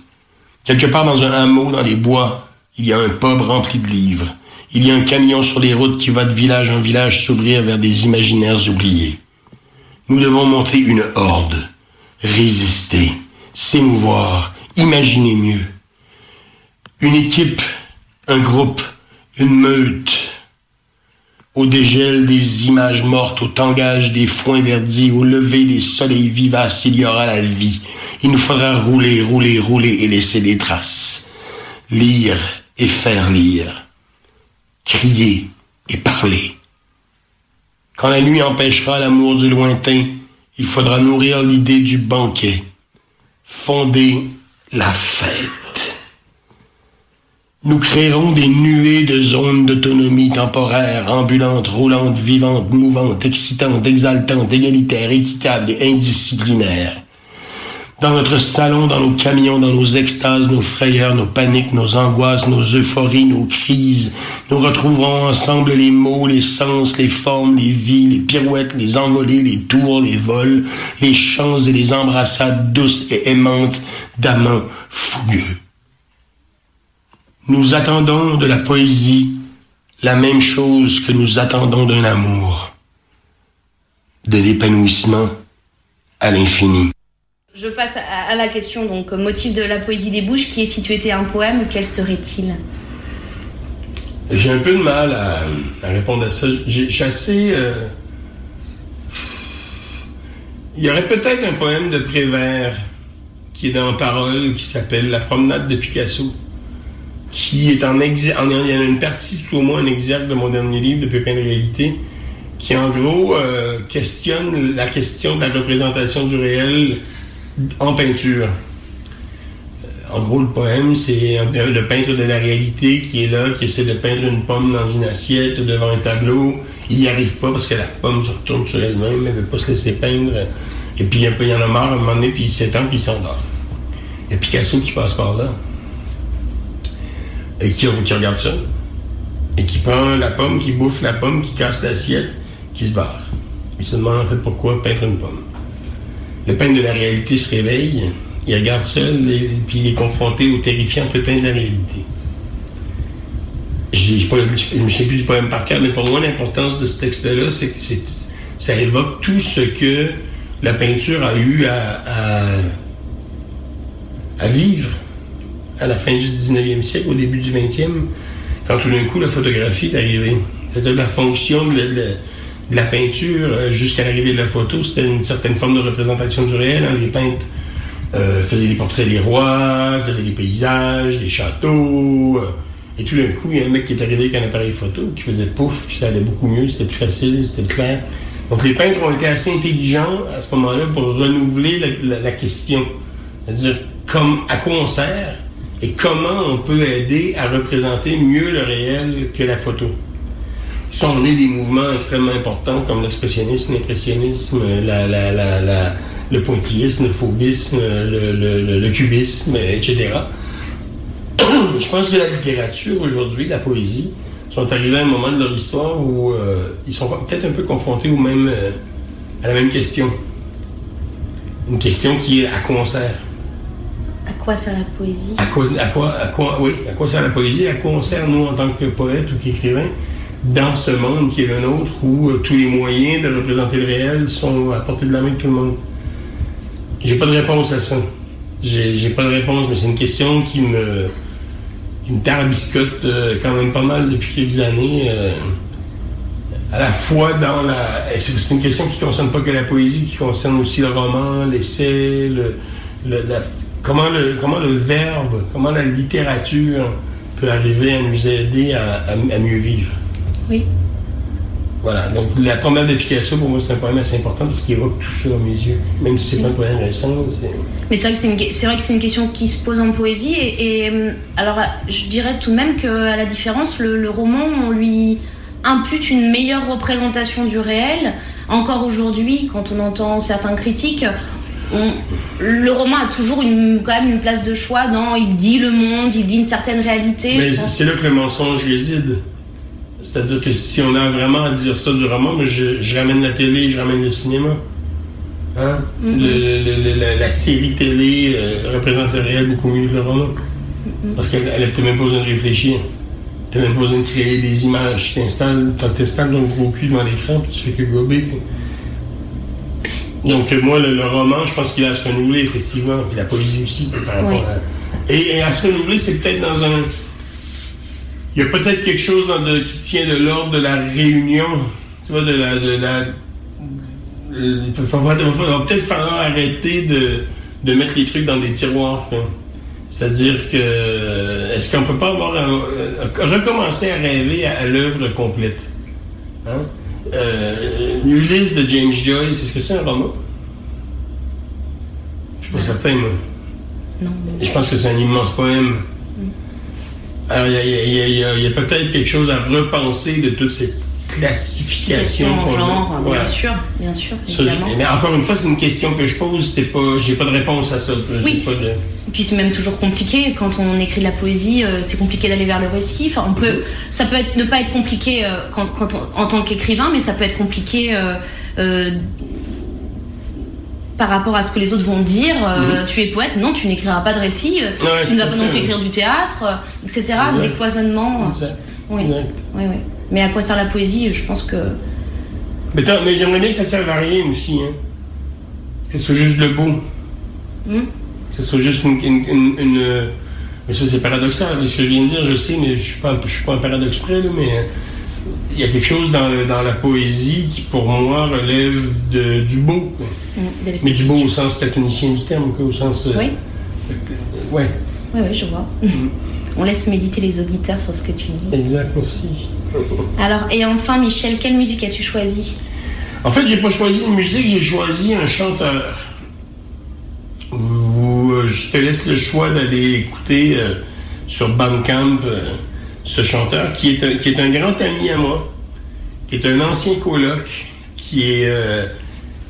Quelque part dans un hameau, dans les bois, il y a un pub rempli de livres. Il y a un camion sur les routes qui va de village en village s'ouvrir vers des imaginaires oubliés. Nous devons monter une horde, résister, s'émouvoir, imaginer mieux. Une équipe, un groupe, une meute. Au dégel des images mortes, au tangage des foins verdis, au lever des soleils vivaces, il y aura la vie. Il nous faudra rouler, rouler, rouler et laisser des traces. Lire et faire lire. Crier et parler. Quand la nuit empêchera l'amour du lointain, il faudra nourrir l'idée du banquet. Fonder la fête. Nous créerons des nuées de zones d'autonomie temporaire, ambulantes, roulantes, vivantes, mouvantes, excitantes, exaltantes, égalitaires, équitables et indisciplinaires. Dans notre salon, dans nos camions, dans nos extases, nos frayeurs, nos paniques, nos angoisses, nos euphories, nos crises, nous retrouverons ensemble les mots, les sens, les formes, les vies, les pirouettes, les envolées, les tours, les vols, les chants et les embrassades douces et aimantes d'amants fougueux. Nous attendons de la poésie la même chose que nous attendons d'un amour, de l'épanouissement à l'infini. Je passe à, la question, donc, motif de la poésie des bouches, qui est si tu étais un poème, quel serait-il? J'ai un peu de mal à, à répondre à ça. J'ai j'ai assez. euh, Il y aurait peut-être un poème de Prévert qui est dans Parole qui s'appelle La promenade de Picasso, qui est en exergue. Il y en a une partie, tout au moins un exergue de mon dernier livre de Pépin de réalité, qui en gros euh, questionne la question de la représentation du réel en peinture. Euh, En gros, le poème, c'est le peintre de la réalité qui est là, qui essaie de peindre une pomme dans une assiette devant un tableau. Il n'y arrive pas parce que la pomme se retourne sur elle-même, elle ne veut pas se laisser peindre. Et puis, il y en a marre à un moment donné, puis il s'étend, puis il s'endort. A Picasso qui passe par là. Et qui, regarde ça? Et qui prend la pomme, qui bouffe la pomme, qui casse l'assiette, qui se barre. Il se demande en fait pourquoi peindre une pomme? Le peintre de la réalité se réveille, il regarde ça, et puis il est confronté au terrifiant pépin de la réalité. Je ne souviens plus du poème par cœur, mais pour moi, l'importance de ce texte-là, c'est que ça évoque tout ce que la peinture a eu à vivre à la fin du 19e siècle, au début du 20e, quand tout d'un coup la photographie est arrivée. C'est-à-dire la fonction de la, peinture euh, jusqu'à l'arrivée de la photo, c'était une certaine forme de représentation du réel. hein. Les peintres euh, faisaient les portraits des rois, faisaient des paysages, des châteaux. euh, et tout d'un coup, il y a un mec qui est arrivé avec un appareil photo qui faisait pouf, puis ça allait beaucoup mieux, c'était plus facile, c'était clair. Donc les peintres ont été assez intelligents à ce moment-là pour renouveler la, la- la question. C'est-à-dire comme, à quoi on sert et comment on peut aider à représenter mieux le réel que la photo? Sont nés des mouvements extrêmement importants comme l'expressionnisme, l'impressionnisme, le pointillisme, le fauvisme, le, cubisme, etc. Je pense que la littérature aujourd'hui, la poésie, sont arrivés à un moment de leur histoire où euh, ils sont peut-être un peu confrontés au même, euh, à la même question. Une question qui est à À quoi sert la poésie? À quoi, à quoi, à oui, à quoi sert la poésie? À quoi on sert, nous, en tant que poète ou qu'écrivain, dans ce monde qui est le nôtre où euh, tous les moyens de représenter le réel sont à portée de la main de tout le monde? J'ai pas de réponse à ça. J'ai pas de réponse, mais c'est une question qui me, qui me tarabiscote euh, quand même pas mal depuis quelques années. euh, à la fois dans la. C'est une question qui ne concerne pas que la poésie, qui concerne aussi le roman, l'essai, le, le- la- comment, le, comment le verbe, comment la littérature peut arriver à nous aider à, à- à mieux vivre? Oui. Voilà. Donc, la promenade de Picasso, pour moi, c'est un poème assez important parce qu'il évoque tout ça à mes yeux. Même si c'est pas un poème récent. c'est- Mais c'est vrai que c'est une, que c'est une question qui se pose en poésie et, et, euh, alors je dirais tout de même qu'à la différence, le, le roman on lui impute une meilleure représentation du réel. Encore aujourd'hui, quand on entend certains critiques, on- le roman a toujours une, quand même une place de choix dans il dit le monde, il dit une certaine réalité. Mais c'est là que le mensonge réside. C'est-à-dire que si on a vraiment à dire ça du roman, je, je ramène la télé, je ramène le cinéma. Hein? Mhm. Le- le- le- la, la série télé euh, représente le réel beaucoup mieux que le roman. Parce qu'elle n'a peut-être même pas besoin de réfléchir. Tu même pas besoin de créer des images. Tu t'installes, t'installes ton gros cul devant l'écran, puis tu fais que gober. Donc, euh, moi, le, le roman, je pense qu'il a à se renouveler, effectivement. Puis la poésie aussi, par rapport Oui. à. Et, et à se renouveler, c'est peut-être dans un. Il y a peut-être quelque chose dans de- qui tient de l'ordre de la réunion. Tu vois, de la. De la euh, il va, peut-être falloir arrêter de, de mettre les trucs dans des tiroirs. C'est-à-dire que. Est-ce qu'on peut pas avoir. un- euh, recommencer à rêver à, à l'œuvre complète? Hein? Euh, Ulysse de James Joyce, est-ce que c'est un roman? Je suis pas certain, moi. Non. Je pense que c'est un immense poème. Alors, il y a, a peut-être quelque chose à repenser de toutes ces classifications. Question en genre, Voilà. bien sûr, bien sûr, évidemment. mais encore une fois, c'est une question que je pose, c'est pas, j'ai pas de réponse à ça. Oui. pas de- Et puis c'est même toujours compliqué quand on écrit de la poésie, euh, c'est compliqué d'aller vers le récit. Enfin, on peut, ça peut être, ne pas être compliqué euh, quand, quand on- en tant qu'écrivain, mais ça peut être compliqué euh, par rapport à ce que les autres vont dire. Mhm. Tu es poète, non, tu n'écriras pas de récit. Ouais, tu ne vas pas non plus écrire du théâtre, etc. Exact. Des cloisonnements. Exact. Oui. Exact. oui, oui. Mais à quoi sert la poésie Je pense que Mais, mais j'aimerais bien que ça serve à rien aussi. Hein. Que ce soit juste le beau. Hmm? Que ce soit juste une. une- une- une, mais ça, c'est paradoxal. Ce que je viens de dire, je sais, mais je suis pas, je suis pas un paradoxe près, là, mais. euh, Il y a quelque chose dans, le- dans la poésie qui, pour moi, relève de- du beau. quoi. Hmm, Mais du beau au sens platonicien du terme, quoi, au sens. euh, Oui. euh, ouais, Oui, oui, je vois. On laisse méditer les auditeurs sur ce que tu dis. exact, merci. Alors, et enfin, Michel, quelle musique as-tu choisi En fait, j'ai pas choisi une musique, j'ai choisi un chanteur. Euh, je te laisse le choix d'aller écouter euh, sur Bandcamp euh, ce chanteur qui est, un, grand ami à moi, qui est un ancien coloc, qui est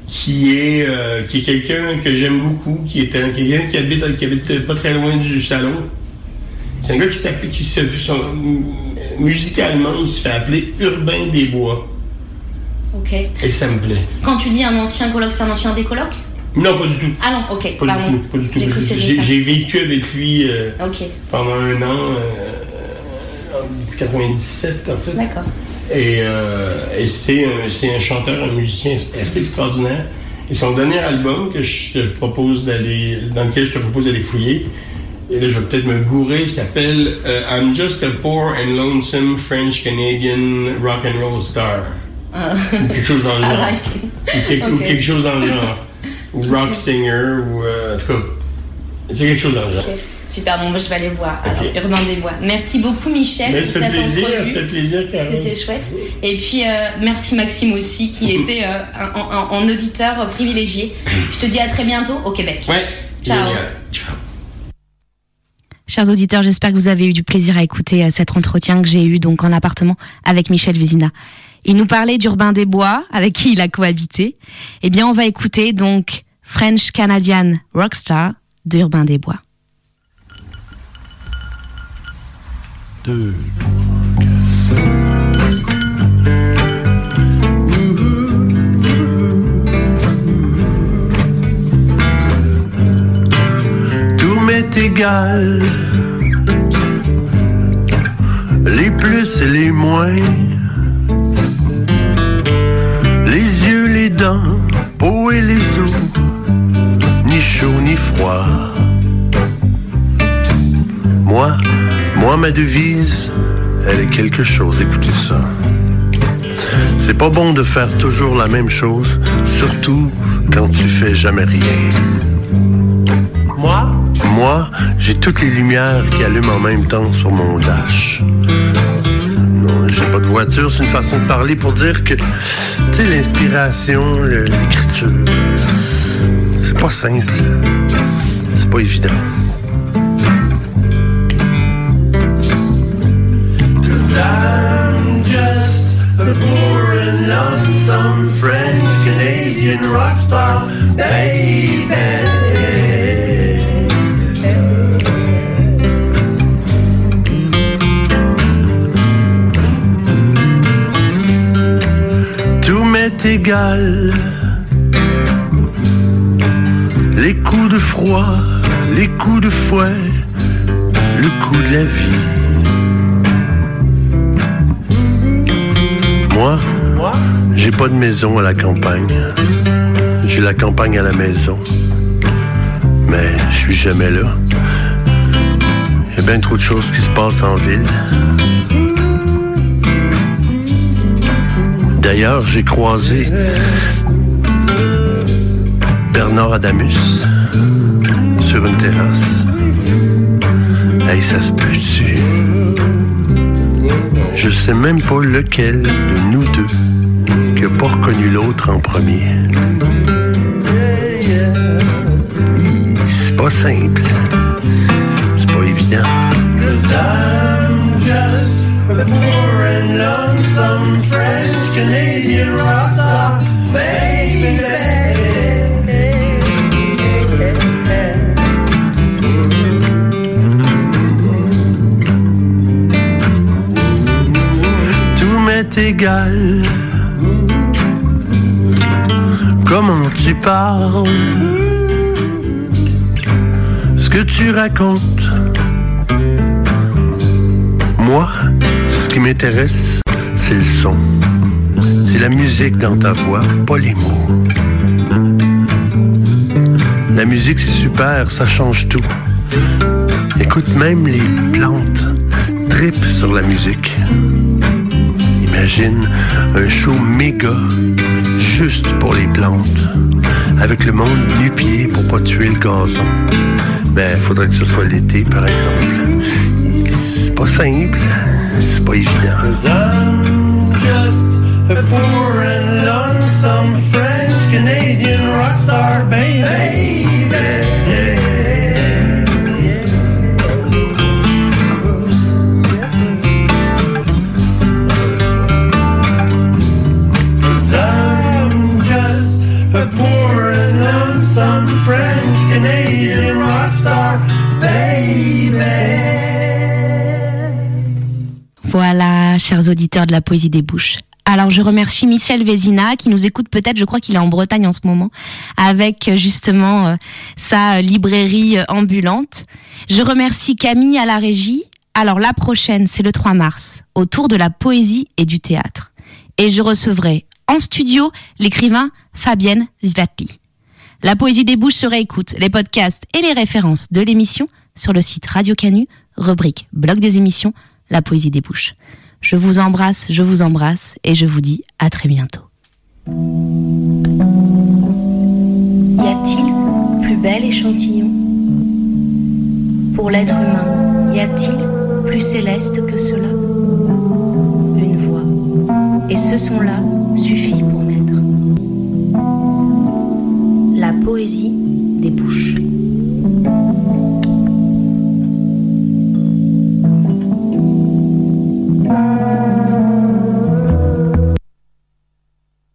qui est est quelqu'un que j'aime beaucoup, qui est un, quelqu'un qui habite qui habite pas très loin du salon. C'est un gars qui s'appelle qui musicalement il se fait appeler Urbain des Bois Ok. et ça me plaît. Quand tu dis un ancien coloc, c'est un ancien des colocs Non, pas du tout. Ah non, ok. Pas pardon. du tout. Pas du tout. J'ai vécu avec lui euh, pendant un an, euh, en 97 en fait. d'accord. Et, euh, et c'est un, un chanteur, un musicien assez extraordinaire. Et son dernier album que je te propose d'aller, dans lequel je te propose d'aller fouiller, et là je vais peut-être me gourer, s'appelle euh, I'm just a poor and lonesome French Canadian rock and roll star. Ah. Ou quelque chose dans le genre. like. Ou, quelque, ou Ok. quelque chose dans le genre. Ou rock singer, ou euh, en tout cas, c'est quelque chose dans le genre. Super, bon, bah, je vais aller voir. Alors, Urbain des Bois. Merci beaucoup, Michel. Mais ça fait plaisir, entrevue. ça fait plaisir. C'était chouette. Et puis, euh, merci Maxime aussi, qui était euh, un, un- un auditeur privilégié. Je te dis à très bientôt au Québec. Ouais. Ciao. Génial. Ciao. Chers auditeurs, j'espère que vous avez eu du plaisir à écouter euh, cet entretien que j'ai eu donc en appartement avec Michel Vézina. Il nous parlait d'Urbain des Bois, avec qui il a cohabité. Eh bien, on va écouter donc French Canadian Rockstar d'Urbain des Bois. Les plus et les moins. Les yeux, les dents, peau et les os. Ni chaud ni froid. Moi, moi, ma devise, elle est quelque chose. Écoutez ça. C'est pas bon de faire toujours la même chose, surtout quand tu fais jamais rien. Moi? Moi, j'ai toutes les lumières qui allument en même temps sur mon dash. J'ai pas de voiture, c'est une façon de parler pour dire que, tu sais, l'inspiration, l'écriture, c'est pas simple. C'est pas évident. Cause I'm just a poor and lonesome French Canadian rock star, baby. Égal. coups de froid, les coups de fouet, le coup de la vie. Moi, j'ai pas de maison à la campagne. J'ai la campagne à la maison. Mais je suis jamais là. Il y a bien trop de choses qui se passent en ville. D'ailleurs, j'ai croisé Bernard Adamus sur une terrasse. Hey, ça se peut-tu? Je sais même pas lequel de nous deux qui a pas reconnu l'autre en premier. C'est pas simple. C'est pas évident. Canadian rock star, baby. Tout m'est égal. Comment tu parles? Ce que tu racontes. Moi, ce qui m'intéresse, c'est le son. La musique dans ta voix, pas les mots. La musique, c'est super, ça change tout. Écoute, même les plantes tripent sur la musique. Imagine un show méga juste pour les plantes, avec le monde nu-pied pour pas tuer le gazon. Ben, faudrait que ce soit l'été, par exemple. C'est pas simple, c'est pas évident. Voilà, chers auditeurs de la poésie des bouches. Alors je remercie Michel Vézina qui nous écoute peut-être, je crois qu'il est en Bretagne en ce moment, avec euh, justement euh, sa librairie euh, ambulante. Je remercie Camille à la régie. Alors la prochaine, c'est le 3 mars, autour de la poésie et du théâtre. Et je recevrai en studio l'écrivain Fabienne Zvatli. La poésie des bouches se réécoute, les podcasts et les références de l'émission sur le site Radio Canu, rubrique blog des émissions, la poésie des bouches. Je vous embrasse, je vous embrasse et je vous dis à très bientôt. Y a-t-il plus bel échantillon? Pour l'être humain, y a-t-il plus céleste que cela? Une voix. Et ce son-là suffit pour naître. La poésie des bouches.